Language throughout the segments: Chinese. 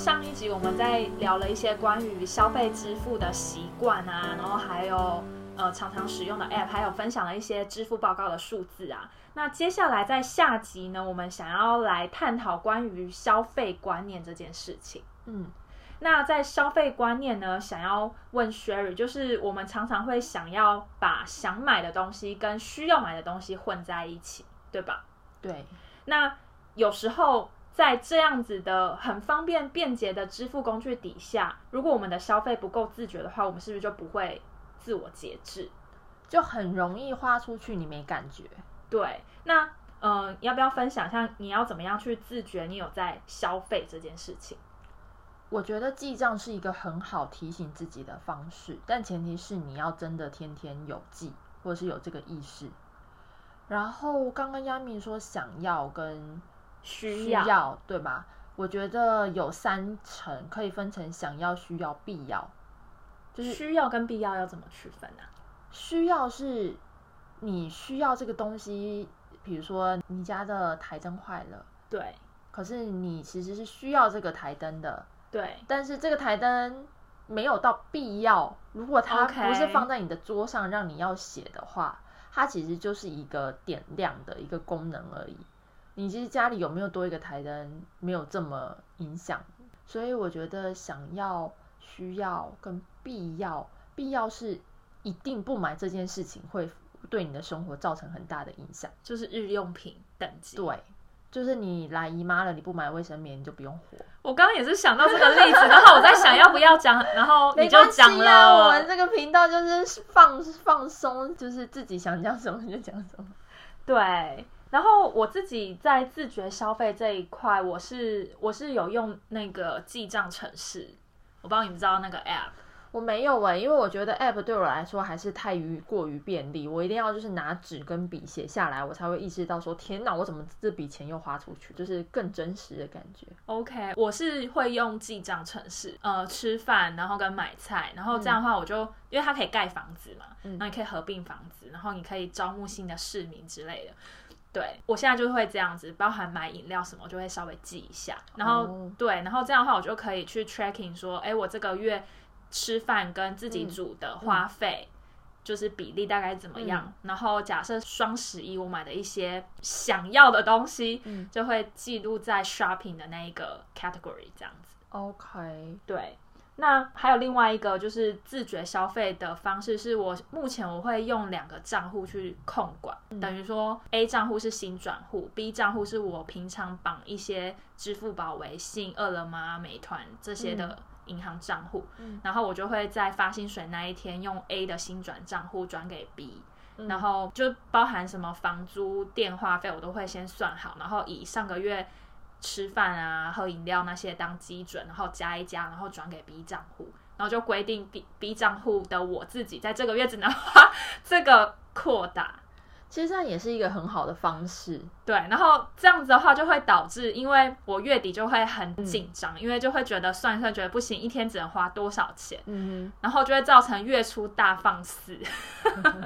上一集我们在聊了一些关于消费支付的习惯啊，然后还有呃常常使用的 App，还有分享了一些支付报告的数字啊。那接下来在下集呢，我们想要来探讨关于消费观念这件事情。嗯，那在消费观念呢，想要问 Sherry，就是我们常常会想要把想买的东西跟需要买的东西混在一起，对吧？对，那有时候在这样子的很方便便捷的支付工具底下，如果我们的消费不够自觉的话，我们是不是就不会自我节制？就很容易花出去，你没感觉。对，那嗯、呃要不要分享一下你要怎么样去自觉你有在消费这件事情？我觉得记账是一个很好提醒自己的方式，但前提是你要真的天天有记，或者是有这个意识。然后刚刚亚米说想要跟需需要要，对吧？我觉得有三层可以分成想要、需要、必要。就是需要跟必要要怎么区分啊？需要是你需要这个东西，比如说你家的台灯坏了，对可是你其实是需要这个台灯的，对但是这个台灯没有到必要。如果它不是放在你的桌上让你要写的话，它其实就是一个点亮的一个功能而已。你其实家里有没有多一个台灯，没有这么影响。所以我觉得想要、需要跟必要，必要是一定不买这件事情会对你的生活造成很大的影响。就是日用品等级。对，就是你来姨妈了，你不买卫生棉，你就不用活。我刚刚也是想到这个例子，然后我在想要不要讲，然后 你就讲没关系啊我了们。这个频道就是放放松，就是自己想讲什么就讲什么。对，然后我自己在自觉消费这一块，我是我是有用那个记账程式，我不知道你们知道那个 app。我没有哎、因为我觉得 app 对我来说还是太于过于便利，我一定要就是拿纸跟笔写下来，我才会意识到说天哪，我怎么这笔钱又花出去，就是更真实的感觉。OK，我是会用记账程式，呃，吃饭，然后跟买菜，然后这样的话，我就、因为它可以盖房子嘛，嗯然后你可以合并房子，然后你可以招募新的市民之类的。对我现在就会这样子，包含买饮料什么，我就会稍微记一下，然后、哦对，然后这样的话，我就可以去 tracking 说，哎，我这个月吃饭跟自己煮的花费。就是比例大概怎么样？然后假设双十一我买的一些想要的东西，嗯就会记录在 shopping 的那一个 category 这样子。OK，对，那还有另外一个就是自觉消费的方式，是我目前我会用两个账户去控管，等于说 A 账户是新转户，B 账户是我平常绑一些支付宝、微信、饿了么、美团这些的银行账户，嗯。然后我就会在发薪水那一天用 A 的新转账户转给 B。然嗯后就包含什么房租、电话费，我都会先算好，然后以上个月吃饭啊、喝饮料那些当基准，然后加一加，然后转给 B 账户，然后就规定 B B 账户的我自己在这个月只能花这个扩大。其实这样也是一个很好的方式。对，然后这样子的话就会导致，因为我月底就会很紧张，因为就会觉得算一算，觉得不行，一天只能花多少钱，嗯然后就会造成月初大放肆。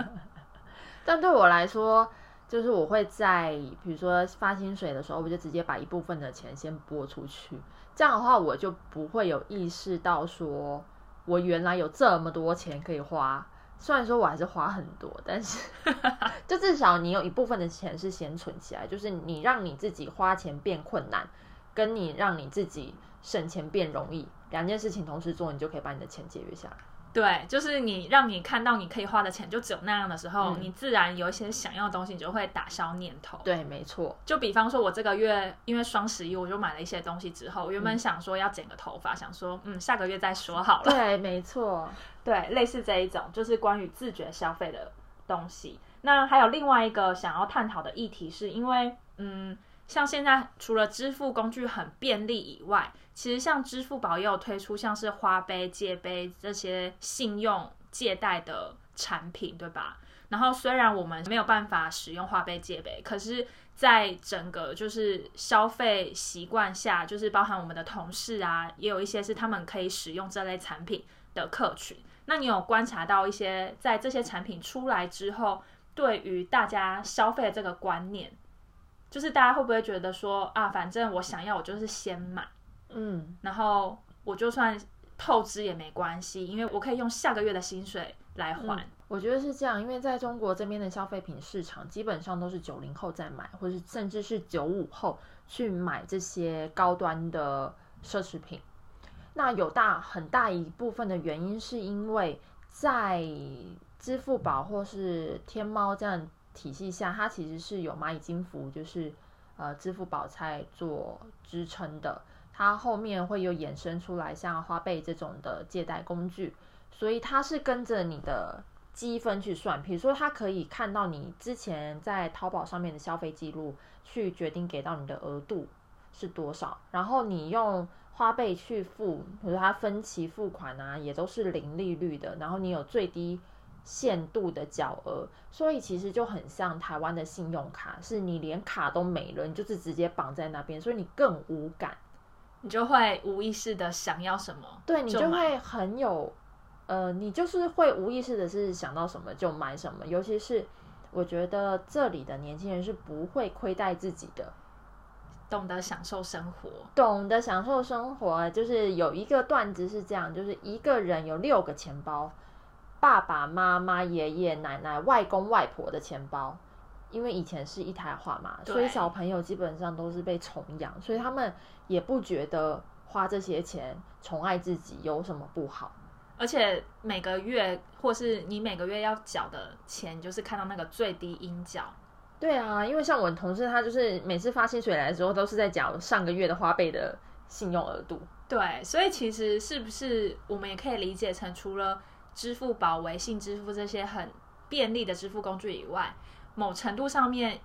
但对我来说，就是我会在比如说发薪水的时候，我就直接把一部分的钱先拨出去。这样的话，我就不会有意识到说我原来有这么多钱可以花。虽然说我还是花很多，但是 就至少你有一部分的钱是先存起来，就是你让你自己花钱变困难，跟你让你自己省钱变容易，两件事情同时做，你就可以把你的钱节约下来。对，就是你让你看到你可以花的钱就只有那样的时候，嗯你自然有一些想要的东西，你就会打消念头。对，没错，就比方说，我这个月因为双十一，我就买了一些东西之后，我原本想说要剪个头发，想说嗯下个月再说好了。对，没错。对，类似这一种就是关于自觉消费的东西。那还有另外一个想要探讨的议题，是因为嗯，像现在除了支付工具很便利以外，其实像支付宝也有推出像是花呗、借呗这些信用借贷的产品，对吧？然后虽然我们没有办法使用花呗、借呗，可是在整个就是消费习惯下，就是包含我们的同事啊，也有一些是他们可以使用这类产品的客群。那你有观察到一些在这些产品出来之后，对于大家消费的这个观念，就是大家会不会觉得说啊，反正我想要，我就是先买，嗯，然后我就算透支也没关系，因为我可以用下个月的薪水来还。我觉得是这样，因为在中国这边的消费品市场，基本上都是九零后在买，或是甚至是九五后去买这些高端的奢侈品。那有大很大一部分的原因，是因为在支付宝或是天猫这样体系下，它其实是有蚂蚁金服，就是呃支付宝在做支撑的。它后面会有衍生出来像花呗这种的借贷工具，所以它是跟着你的积分去算。比如说，它可以看到你之前在淘宝上面的消费记录，去决定给到你的额度是多少，然后你用。花呗去付，比如它分期付款啊，也都是零利率的。然后你有最低限度的缴额，所以其实就很像台湾的信用卡，是你连卡都没了，你就是直接绑在那边，所以你更无感，你就会无意识的想要什么，对你就会很有，呃，你就是会无意识的是想到什么就买什么。尤其是我觉得这里的年轻人是不会亏待自己的。懂得享受生活，懂得享受生活，就是有一个段子是这样，就是一个人有六个钱包，爸爸妈妈、爷爷奶奶、外公外婆的钱包，因为以前是一台化嘛，所以小朋友基本上都是被宠养，所以他们也不觉得花这些钱宠爱自己有什么不好，而且每个月或是你每个月要缴的钱，就是看到那个最低应缴。对啊，因为像我同事，他就是每次发薪水来的时候，都是在缴上个月的花呗的信用额度。对，所以其实是不是我们也可以理解成，除了支付宝、微信支付这些很便利的支付工具以外，某程度上面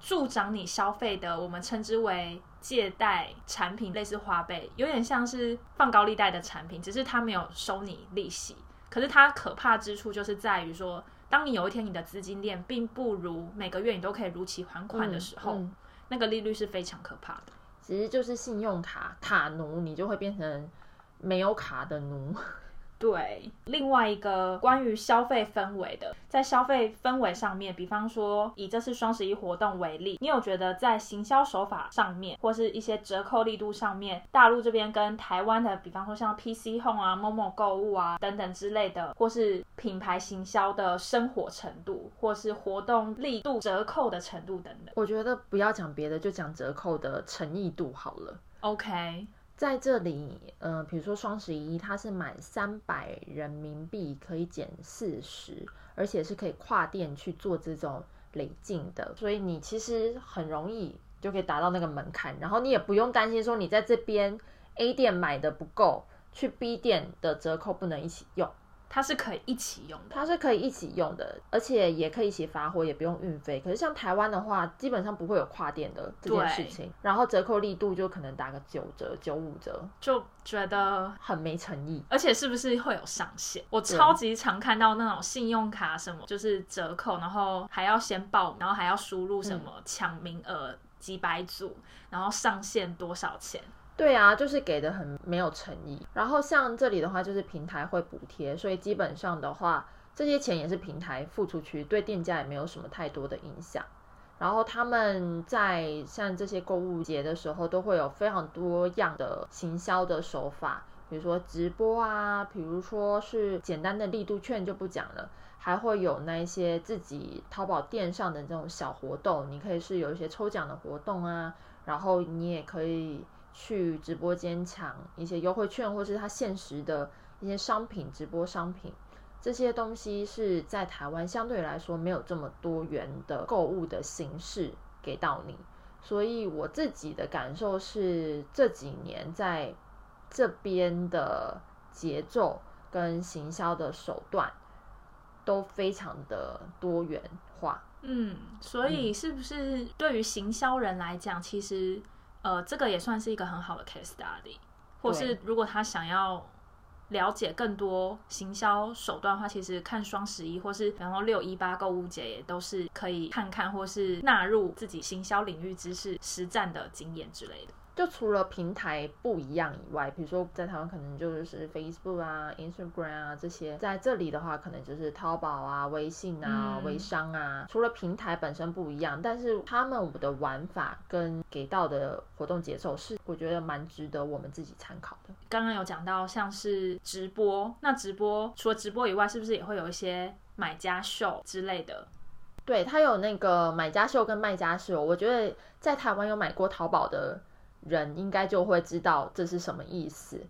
助长你消费的，我们称之为借贷产品，类似花呗，有点像是放高利贷的产品，只是它没有收你利息。可是它可怕之处就是在于说。当你有一天你的资金链并不如每个月你都可以如期还款的时候，那个利率是非常可怕的。其实就是信用卡卡奴，你就会变成没有卡的奴。对，另外一个关于消费氛围的，在消费氛围上面，比方说以这次双十一活动为例，你有觉得在行销手法上面，或是一些折扣力度上面，大陆这边跟台湾的，比方说像 PC Home 啊、某某购物啊等等之类的，或是品牌行销的生活程度，或是活动力度、折扣的程度等等，我觉得不要讲别的，就讲折扣的诚意度好了。OK。在这里，嗯，比如说双十一，它是满三百人民币可以减四十，而且是可以跨店去做这种累进的，所以你其实很容易就可以达到那个门槛，然后你也不用担心说你在这边 A 店买的不够，去 B 店的折扣不能一起用。它是可以一起用的，它是可以一起用的，而且也可以一起发货，也不用运费。可是像台湾的话，基本上不会有跨店的这件事情，然后折扣力度就可能打个九折、九五折，就觉得很没诚意。而且是不是会有上限？我超级常看到那种信用卡什么就是折扣，然后还要先报，然后还要输入什么抢名额几百组，然后上限多少钱。对啊，就是给的很没有诚意。然后像这里的话，就是平台会补贴，所以基本上的话，这些钱也是平台付出去，对店家也没有什么太多的影响。然后他们在像这些购物节的时候，都会有非常多样的行销的手法，比如说直播啊，比如说是简单的力度券就不讲了，还会有那一些自己淘宝店上的这种小活动，你可以是有一些抽奖的活动啊，然后你也可以。去直播间抢一些优惠券，或是它限时的一些商品，直播商品这些东西是在台湾相对来说没有这么多元的购物的形式给到你，所以我自己的感受是这几年在这边的节奏跟行销的手段都非常的多元化。嗯，所以是不是对于行销人来讲，其实？呃，这个也算是一个很好的 case study，或是如果他想要了解更多行销手段的话，其实看双十一或是然后六一八购物节也都是可以看看，或是纳入自己行销领域知识实战的经验之类的。就除了平台不一样以外，比如说在台湾可能就是 Facebook 啊、Instagram 啊这些，在这里的话可能就是淘宝啊、微信啊、嗯微商啊。除了平台本身不一样，但是他们的玩法跟给到的活动节奏是我觉得蛮值得我们自己参考的。刚刚有讲到像是直播，那直播除了直播以外，是不是也会有一些买家秀之类的？对，它有那个买家秀跟卖家秀，我觉得在台湾有买过淘宝的人应该就会知道这是什么意思。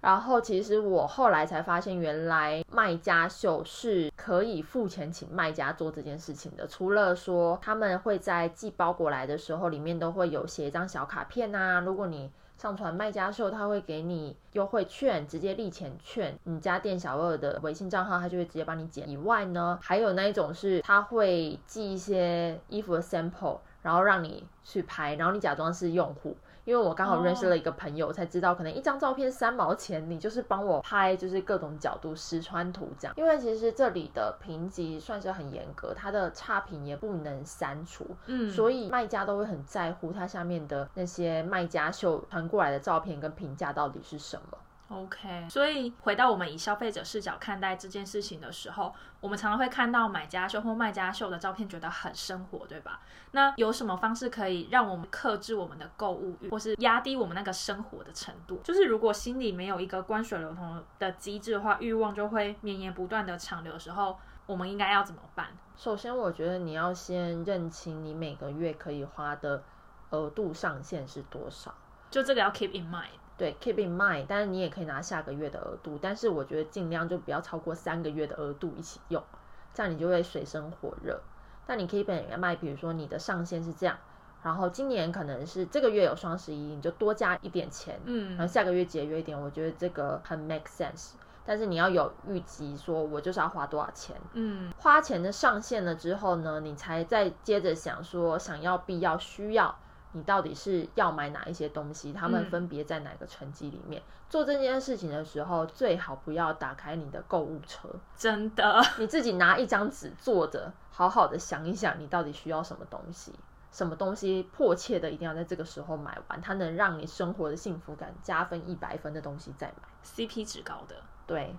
然后其实我后来才发现，原来卖家秀是可以付钱请卖家做这件事情的。除了说他们会在寄包裹来的时候，里面都会有写一张小卡片啊，如果你上传卖家秀，他会给你优惠券，直接立钱券。你加店小二的微信账号，他就会直接帮你减。以外呢，还有那一种是他会寄一些衣服的 sample，然后让你去拍，然后你假装是用户。因为我刚好认识了一个朋友，才知道可能一张照片三毛钱，你就是帮我拍，就是各种角度实穿图这样。因为其实这里的评级算是很严格，它的差评也不能删除，嗯，所以卖家都会很在乎它下面的那些卖家秀传过来的照片跟评价到底是什么。OK，所以回到我们以消费者视角看待这件事情的时候，我们常常会看到买家秀或卖家秀的照片，觉得很生活，对吧？那有什么方式可以让我们克制我们的购物欲，或是压低我们那个生活的程度？就是如果心里没有一个关水流通的机制的话，欲望就会绵延不断的长流的时候，我们应该要怎么办？首先，我觉得你要先认清你每个月可以花的额度上限是多少。就这个要 keep in mind。对，keep in mind，但是你也可以拿下个月的额度，但是我觉得尽量就不要超过三个月的额度一起用，这样你就会水深火热。那你 keep in mind，比如说你的上限是这样，然后今年可能是这个月有双十一，你就多加一点钱，嗯然后嗯下个月节约一点，我觉得这个很 make sense。但是你要有预计，说我就是要花多少钱，嗯花钱的上限了之后呢，你才再接着想说想要、必要、需要，你到底是要买哪一些东西，他们嗯分别在哪个成绩里面。做这件事情的时候，最好不要打开你的购物车，真的，你自己拿一张纸坐着，好好的想一想，你到底需要什么东西。什么东西迫切的一定要在这个时候买完，它能让你生活的幸福感加分一百分的东西再买。CP 值高的，对，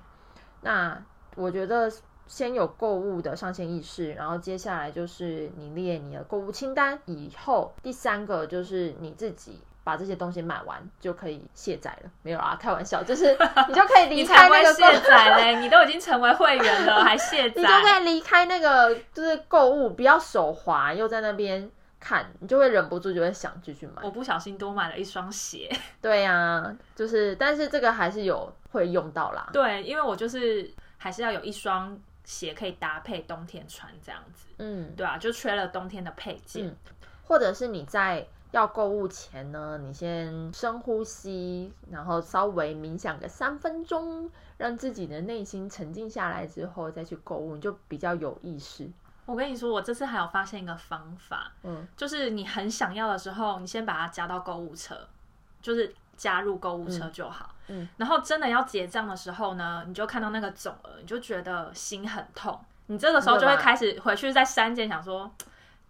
那我觉得先有购物的上线意识，然后接下来就是你列你的购物清单，以后第三个就是你自己把这些东西买完就可以卸载了。没有啊，开玩笑，就是 你就可以离开那个卸载嘞！你都已经成为会员了，还卸载你就？可以离开那个就是购物，不要手滑又在那边看，你就会忍不住就会想继续买。我不小心多买了一双鞋。对呀、就是但是这个还是有会用到啦。对，因为我就是还是要有一双鞋可以搭配冬天穿这样子，嗯，对啊，就缺了冬天的配件。嗯或者是你在要购物前呢，你先深呼吸，然后稍微冥想个三分钟，让自己的内心沉静下来之后再去购物，你就比较有意识。我跟你说，我这次还有发现一个方法，嗯，就是你很想要的时候，你先把它加到购物车，就是加入购物车就好。嗯然后真的要结账的时候呢，你就看到那个总额，你就觉得心很痛。你这个时候就会开始回去再删减，想说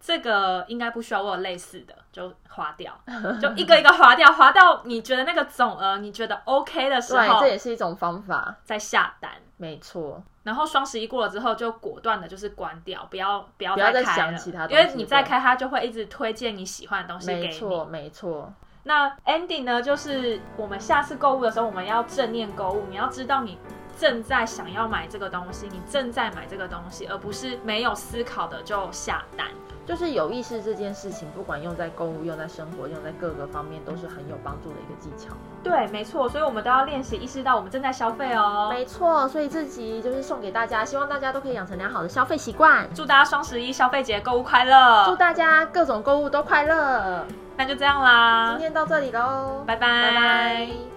这个应该不需要，我有类似的就划掉，就一个一个划掉，划到你觉得那个总额你觉得 OK 的时对，候这，也是一种方法，再下单。没错。然后双十一过了之后，就果断的就是关掉，不要不要再开了，想其他东因为你再开，它就会一直推荐你喜欢的东西给你。没错，没错，那 ending 呢，就是我们下次购物的时候，我们要正念购物，你要知道你正在想要买这个东西，你正在买这个东西，而不是没有思考的就下单。就是有意识这件事情，不管用在购物、用在生活、用在各个方面，都是很有帮助的一个技巧。对，没错，所以我们都要练习意识到我们正在消费哦。没错，所以这集就是送给大家，希望大家都可以养成良好的消费习惯。祝大家双十一消费节购物快乐！祝大家各种购物都快乐。那就这样啦。今，天到这里喽，拜拜。拜拜